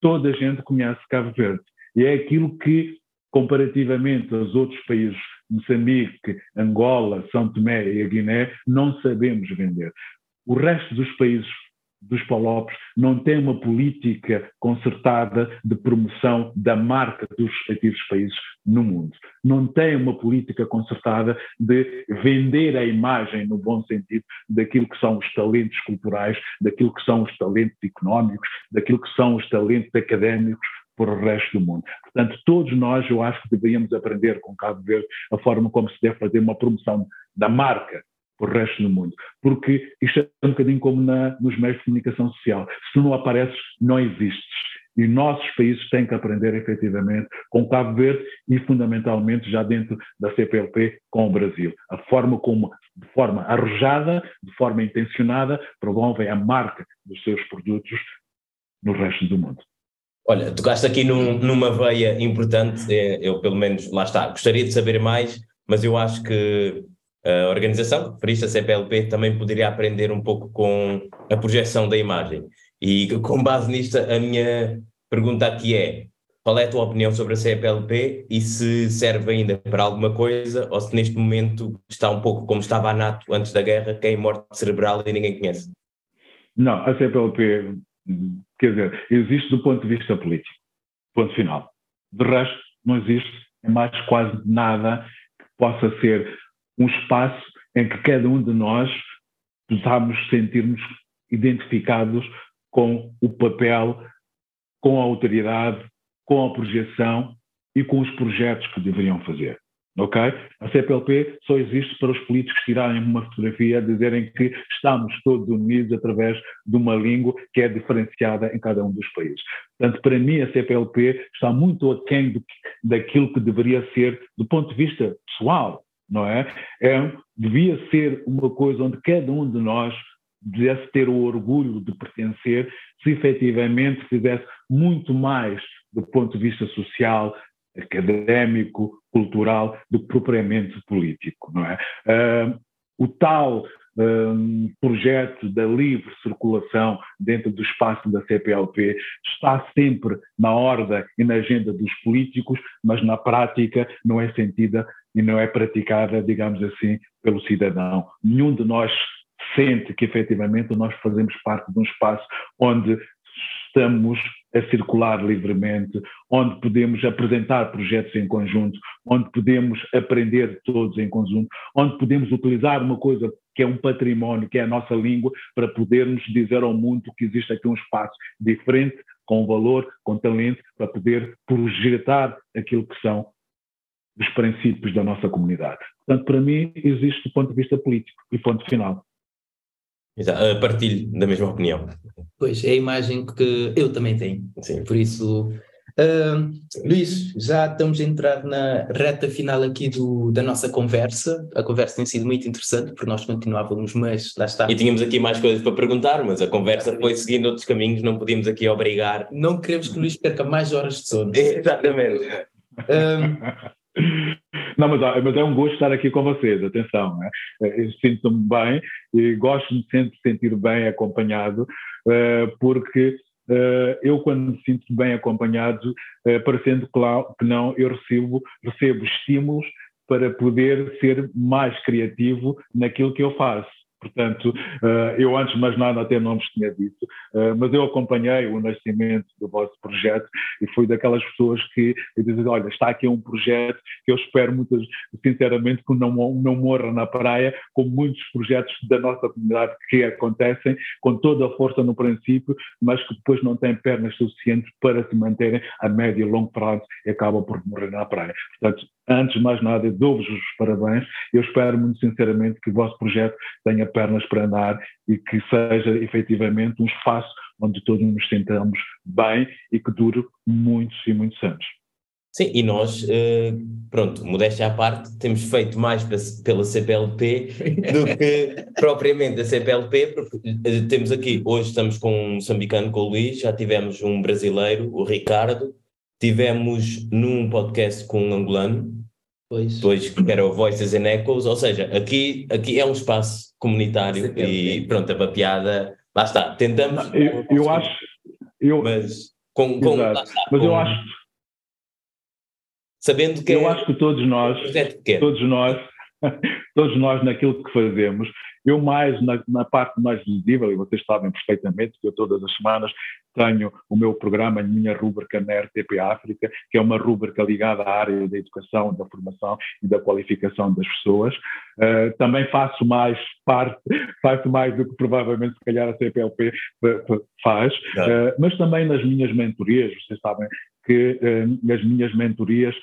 Toda a gente conhece Cabo Verde. E é aquilo que, comparativamente aos outros países, Moçambique, Angola, São Tomé e a Guiné, não sabemos vender. O resto dos países dos Palopes não tem uma política concertada de promoção da marca dos respectivos países no mundo. Não tem uma política concertada de vender a imagem, no bom sentido, daquilo que são os talentos culturais, daquilo que são os talentos económicos, daquilo que são os talentos académicos para o resto do mundo. Portanto, todos nós, eu acho que deveríamos aprender com Cabo Verde a forma como se deve fazer uma promoção da marca para o resto do mundo. Porque isto é um bocadinho como na, nos meios de comunicação social. Se não apareces, não existes. E nossos países têm que aprender efetivamente com Cabo Verde e, fundamentalmente, já dentro da CPLP, com o Brasil. A forma como, de forma arrojada, de forma intencionada, promovem a marca dos seus produtos no resto do mundo. Olha, tocaste aqui num, numa veia importante, é, eu pelo menos, lá está, gostaria de saber mais, mas eu acho que a organização, referiste a CPLP, também poderia aprender um pouco com a projeção da imagem. E com base nisto, a minha pergunta aqui é: qual é a tua opinião sobre a CPLP e se serve ainda para alguma coisa ou se neste momento está um pouco como estava a NATO antes da guerra, que é morte cerebral e ninguém conhece? Não, a CPLP, quer dizer, existe do ponto de vista político, ponto final. De resto, não existe é mais quase nada que possa ser um espaço em que cada um de nós possamos sentir-nos identificados com o papel, com a autoridade, com a projeção e com os projetos que deveriam fazer. Ok? A CPLP só existe para os políticos tirarem uma fotografia, dizerem que estamos todos unidos através de uma língua que é diferenciada em cada um dos países. Portanto, para mim, a CPLP está muito aquém do, daquilo que deveria ser, do ponto de vista pessoal, não é? é? Devia ser uma coisa onde cada um de nós devesse ter o orgulho de pertencer, se efetivamente fizesse muito mais do ponto de vista social, académico, cultural, do que propriamente político, não é? O tal um, projeto da livre circulação dentro do espaço da CPLP está sempre na ordem e na agenda dos políticos, mas na prática não é sentida e não é praticada, digamos assim, pelo cidadão. Nenhum de nós sente que efetivamente nós fazemos parte de um espaço onde estamos a circular livremente, onde podemos apresentar projetos em conjunto, onde podemos aprender todos em conjunto, onde podemos utilizar uma coisa que é um património, que é a nossa língua, para podermos dizer ao mundo que existe aqui um espaço diferente, com valor, com talento, para poder projetar aquilo que são os princípios da nossa comunidade. Portanto, para mim, existe do ponto de vista político e ponto final. Exato, partilho da mesma opinião. Pois, é a imagem que eu também tenho. Sim. Por isso, uh, Luís, já estamos a entrar na reta final aqui do, da nossa conversa. A conversa tem sido muito interessante, porque nós continuávamos, mas lá está. E tínhamos aqui mais coisas para perguntar, mas a conversa foi seguindo outros caminhos, não podíamos aqui obrigar. Não queremos que o Luís perca mais horas de sono. Exatamente. Não, mas, mas, é um gosto estar aqui com vocês, atenção. Né? Sinto-me bem e gosto de sempre sentir bem acompanhado, uh, porque uh, eu, quando me sinto bem acompanhado, uh, parecendo que não, eu recebo, recebo estímulos para poder ser mais criativo naquilo que eu faço. Portanto, eh, eu antes de mais nada até não vos tinha dito, eh, mas eu acompanhei o nascimento do vosso projeto e fui daquelas pessoas que dizem, olha, está aqui um projeto que eu espero muito, sinceramente, que não, não morra na praia, como muitos projetos da nossa comunidade que acontecem com toda a força no princípio, mas que depois não têm pernas suficientes para se manterem a médio e longo prazo e acabam por morrer na praia. Portanto, antes de mais nada, dou-vos os parabéns. Eu espero muito sinceramente que o vosso projeto tenha pernas para andar e que seja efetivamente um espaço onde todos nos sentamos bem e que dure muitos e muitos anos. Sim, e nós, eh, pronto, modéstia à parte, temos feito mais pela CPLP do que propriamente a CPLP, porque eh, temos aqui, hoje estamos com um moçambicano, com o Luís, já tivemos um brasileiro, o Ricardo, tivemos num podcast com um angolano, Pois. Pois, que era o Voices and Echoes, ou seja, aqui, aqui é um espaço comunitário e pronto, a piada, lá está, tentamos. Eu, eu acho. Eu, mas com, com, está, mas com, eu acho. Sabendo que. Eu é, acho que todos nós, todos nós, todos nós naquilo que fazemos, eu mais na, na, parte mais visível, e vocês sabem perfeitamente que eu todas as semanas tenho o meu programa, a minha rúbrica na RTP África, que é uma rúbrica ligada à área da educação, da formação e da qualificação das pessoas. Uh, também faço mais parte, faço mais do que provavelmente se calhar a CPLP faz, uh, mas também nas minhas mentorias, vocês sabem que uh, as minhas mentorias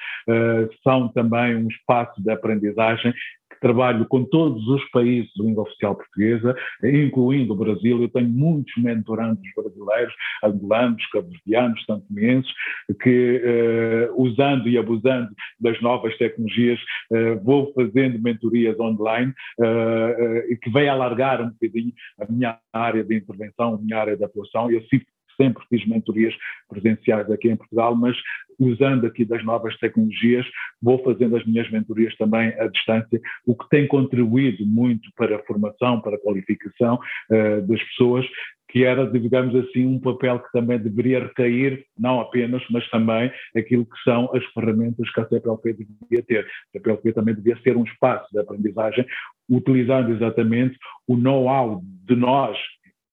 são também um espaço de aprendizagem trabalho com todos os países de língua oficial portuguesa, incluindo o Brasil. Eu tenho muitos mentorandos brasileiros, angolanos, cabo-verdianos, santomenses, que, uh, usando e abusando das novas tecnologias, uh, vou fazendo mentorias online uh, e que vem alargar um bocadinho a minha área de intervenção, a minha área de atuação. Eu sempre fiz mentorias presenciais aqui em Portugal, mas usando aqui das novas tecnologias, vou fazendo as minhas mentorias também à distância, o que tem contribuído muito para a formação, para a qualificação uh, das pessoas, que era, digamos assim, um papel que também deveria recair, não apenas, mas também aquilo que são as ferramentas que a CPLP devia ter. A CPLP também devia ser um espaço de aprendizagem, utilizando exatamente o know-how de nós,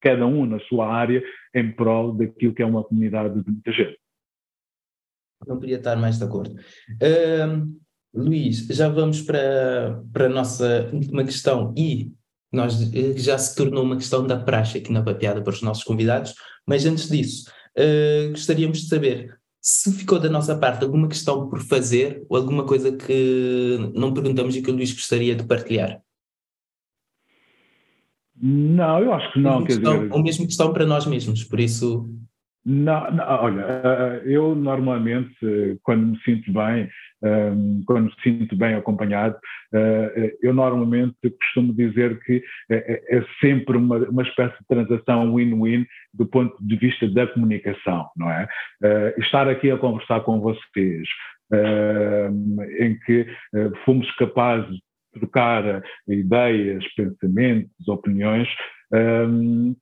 cada um na sua área, em prol daquilo que é uma comunidade de muita gente. Não podia estar mais de acordo. Uh, Luís, já vamos para, para a nossa última questão e nós eh, já se tornou uma questão da praxe aqui na Papeada para os nossos convidados, mas antes disso, uh, gostaríamos de saber se ficou da nossa parte alguma questão por fazer ou alguma coisa que não perguntamos e que o Luís gostaria de partilhar. Não, eu acho que não. Questão, dizer... Ou mesmo questão para nós mesmos, por isso não, não, olha, eh, eu normalmente, quando me sinto bem, ehm, quando me sinto bem acompanhado, eh, eu normalmente costumo dizer que é, sempre uma, uma espécie de transação win-win do ponto de vista da comunicação, não é? Eh, estar aqui a conversar com vocês, ehm, em que fomos capazes trocar ideias, pensamentos, opiniões, ehm,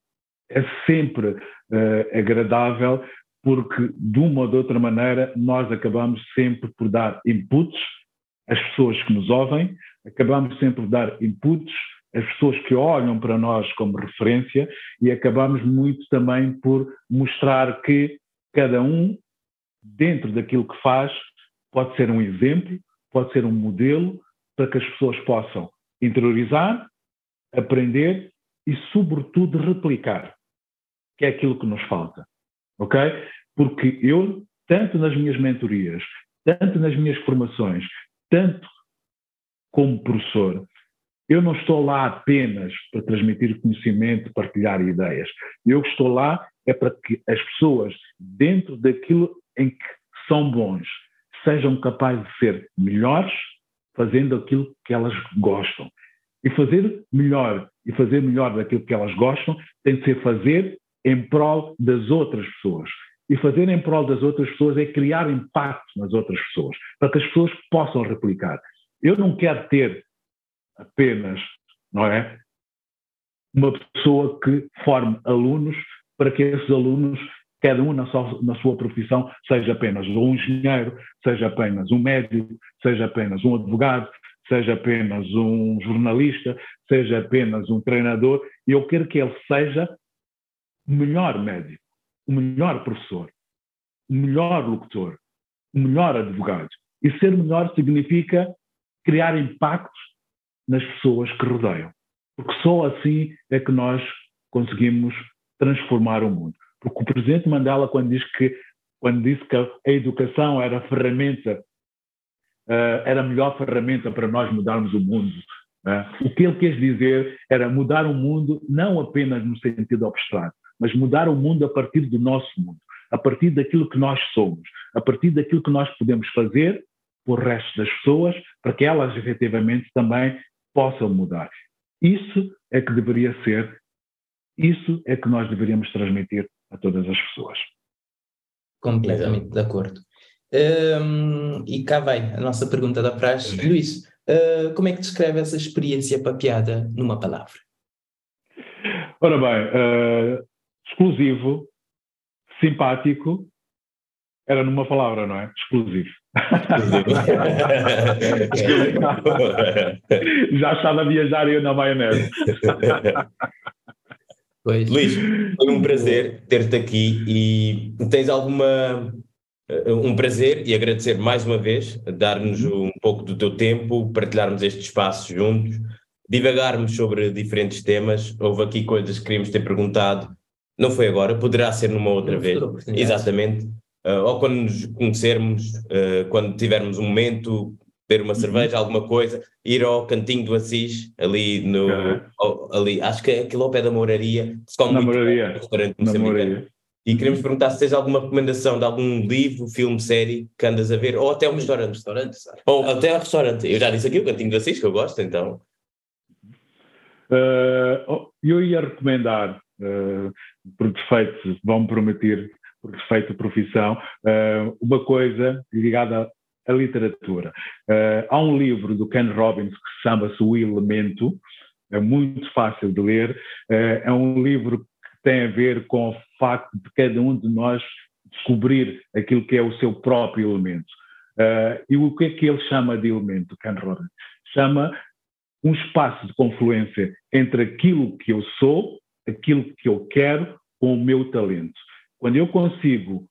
é sempre uh, agradável, porque de uma ou de outra maneira nós acabamos sempre por dar inputs às pessoas que nos ouvem, acabamos sempre por dar inputs às pessoas que olham para nós como referência e acabamos muito também por mostrar que cada um, dentro daquilo que faz, pode ser um exemplo, pode ser um modelo para que as pessoas possam interiorizar, aprender e, sobretudo, replicar que é aquilo que nos falta. Ok? Porque eu, tanto nas minhas mentorias, tanto nas minhas formações, tanto como professor, eu não estou lá apenas para transmitir conhecimento, partilhar ideias. Eu estou lá é para que as pessoas, dentro daquilo em que são bons, sejam capazes de ser melhores, fazendo aquilo que elas gostam. E fazer melhor e fazer melhor daquilo que elas gostam tem de ser fazer em prol das outras pessoas. E fazer em prol das outras pessoas é criar impacto nas outras pessoas, para que as pessoas possam replicar. Eu não quero ter apenas, não é? Uma pessoa que forme alunos para que esses alunos, cada um na sua, na sua profissão, seja apenas um engenheiro, seja apenas um médico, seja apenas um advogado, seja apenas um jornalista, seja apenas um treinador. Eu quero que ele seja o melhor médico, o melhor professor, o melhor locutor, o melhor advogado. E ser melhor significa criar impactos nas pessoas que rodeiam. Porque só assim é que nós conseguimos transformar o mundo. Porque o presidente Mandela, quando, diz que, quando disse que a educação era a ferramenta, uh, era a melhor ferramenta para nós mudarmos o mundo, uh, o que ele quis dizer era mudar o mundo não apenas no sentido abstrato, mas mudar o mundo a partir do nosso mundo, a partir daquilo que nós somos, a partir daquilo que nós podemos fazer por resto das pessoas, para que elas efetivamente também possam mudar. Isso é que deveria ser, isso é que nós deveríamos transmitir a todas as pessoas. Completamente de acordo. E cá vai a nossa pergunta da praxe. Luís, uh, como é que descreve essa experiência papeada numa palavra? Ora bem, uh, exclusivo, simpático, era numa palavra, não é? Exclusivo. Já estava a viajar eu na maionese. Pois. Luís, foi um prazer ter-te aqui e tens alguma eh, um prazer e agradecer mais uma vez, dar-nos uhum. um pouco do teu tempo, partilharmos este espaço juntos, divagarmos sobre diferentes temas. Houve aqui coisas que queríamos ter perguntado não foi agora, poderá ser numa outra vez. Exatamente. Uh, ou quando nos conhecermos, uh, quando tivermos um momento, beber uma uhum. cerveja, alguma coisa, ir ao cantinho do Assis, ali no. ali, acho que é aquilo ao pé da moraria, se come Na moraria. restaurante Na moraria. E queremos uhum. perguntar se tens alguma recomendação de algum livro, filme, série que andas a ver, ou até um restaurante. restaurante ou até um restaurante. Eu já disse aqui o Cantinho do Assis, que eu gosto, então. Uh, eu ia recomendar uh, por defeito, vão prometer por defeito profissão, uh, uma coisa ligada à literatura. Uh, há um livro do Ken Robbins que chama-se O Elemento, é muito fácil de ler, uh, é um livro que tem a ver com o facto de cada um de nós descobrir aquilo que é o seu próprio elemento. e o que é que ele chama de elemento, Ken Robbins? Chama um espaço de confluência entre aquilo que eu sou aquilo que eu quero com o meu talento. Quando eu consigo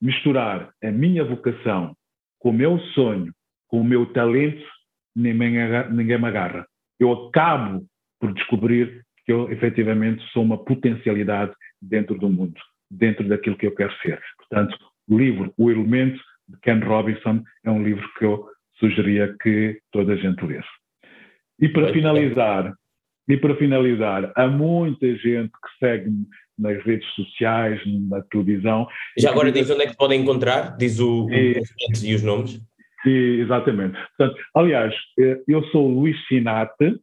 misturar a minha vocação com o meu sonho, com o meu talento, ninguém, ninguém me agarra. Eu acabo por descobrir que eu efetivamente sou uma potencialidade dentro do mundo, dentro daquilo que eu quero ser. Portanto, o livro O Elemento, de Ken Robinson, é um livro que eu sugeria que toda a gente lesse. E para finalizar, e para finalizar, há muita gente que segue-me nas redes sociais, na televisão. Já agora diz onde é que podem encontrar, diz o, e, e os nomes. E, exatamente. Portanto, aliás, eh, eu sou Luís Sinate,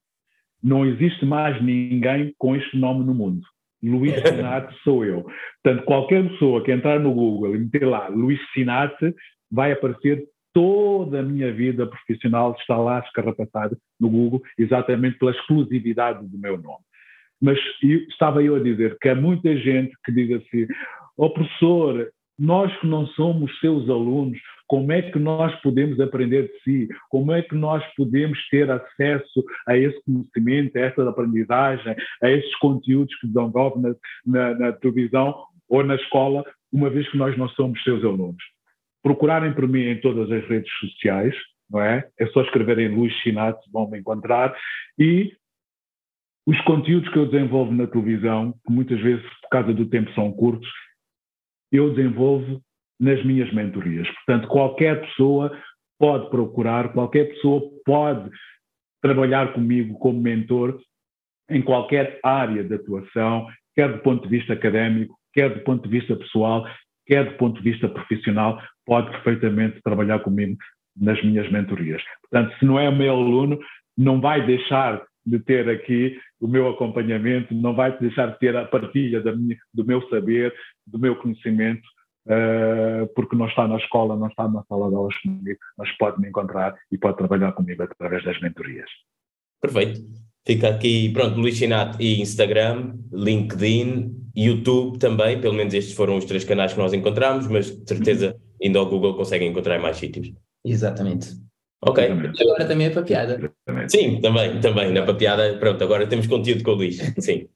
não existe mais ninguém com este nome no mundo. Luís Sinate sou eu. Portanto, qualquer pessoa que entrar no Google e meter lá Luís Sinate, vai aparecer toda a minha vida profissional está lá escarrapatada no Google, exatamente pela exclusividade do meu nome. Mas estava eu a dizer que há muita gente que diz assim: ó oh, professor, nós que não somos seus alunos, como é que nós podemos aprender de si? Como é que nós podemos ter acesso a esse conhecimento, a essa aprendizagem, a esses conteúdos que desenvolvem na, na, na televisão ou na escola, uma vez que nós não somos seus alunos? procurarem por mim em todas as redes sociais, não é? É só escreverem Luís Chinato, vão me encontrar. E os conteúdos que eu desenvolvo na televisão, que muitas vezes, por causa do tempo, são curtos, eu desenvolvo nas minhas mentorias. Portanto, qualquer pessoa pode procurar, qualquer pessoa pode trabalhar comigo como mentor em qualquer área de atuação, quer do ponto de vista académico, quer do ponto de vista pessoal, quer do ponto de vista profissional, pode perfeitamente trabalhar comigo nas minhas mentorias. Portanto, se não é meu aluno, não vai deixar de ter aqui o meu acompanhamento, não vai deixar de ter a partilha minha, do meu saber, do meu conhecimento, uh, porque não está na escola, não está na sala de aulas comigo, mas pode me encontrar e pode trabalhar comigo através das mentorias. Perfeito. Fica aqui, pronto, Luís Chinato e Instagram, LinkedIn, YouTube também, pelo menos estes foram os três canais que nós encontramos, mas de certeza indo ao Google conseguem encontrar mais sítios. Exatamente. Ok. E agora também é para piada. Sim, também, também, na papiada, pronto, agora temos conteúdo com o Luís, sim.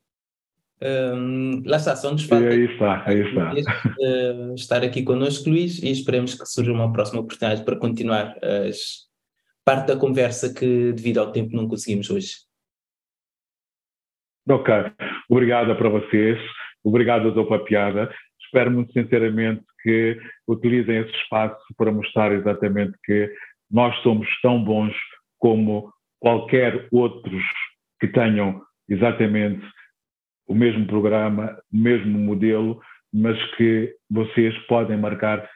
Um, lá está, só nos falta aí está, aí está. Uh, estar aqui connosco, Luís, e esperemos que surja uma próxima oportunidade para continuar as, parte da conversa que, devido ao tempo, não conseguimos hoje. Ok, obrigada para vocês, obrigado a Dopa Piada. Espero muito sinceramente que utilizem esse espaço para mostrar exatamente que nós somos tão bons como qualquer outros que tenham exatamente o mesmo programa, o mesmo modelo, mas que vocês podem marcar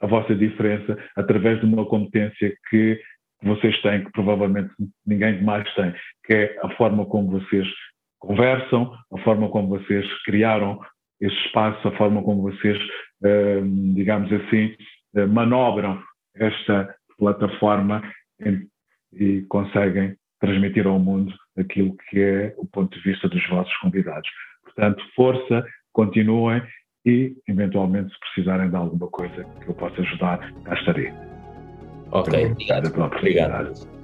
a vossa diferença através de uma competência que vocês têm, que provavelmente ninguém mais tem, que é a forma como vocês conversam, a forma como vocês criaram esse espaço, a forma como vocês, ehm, digamos assim, eh, manobram esta plataforma e conseguem transmitir ao mundo aquilo que é o ponto de vista dos vossos convidados. Portanto, força, continuem e, eventualmente, se precisarem de alguma coisa que eu possa ajudar, cá estarei. Ok, obrigado. obrigado.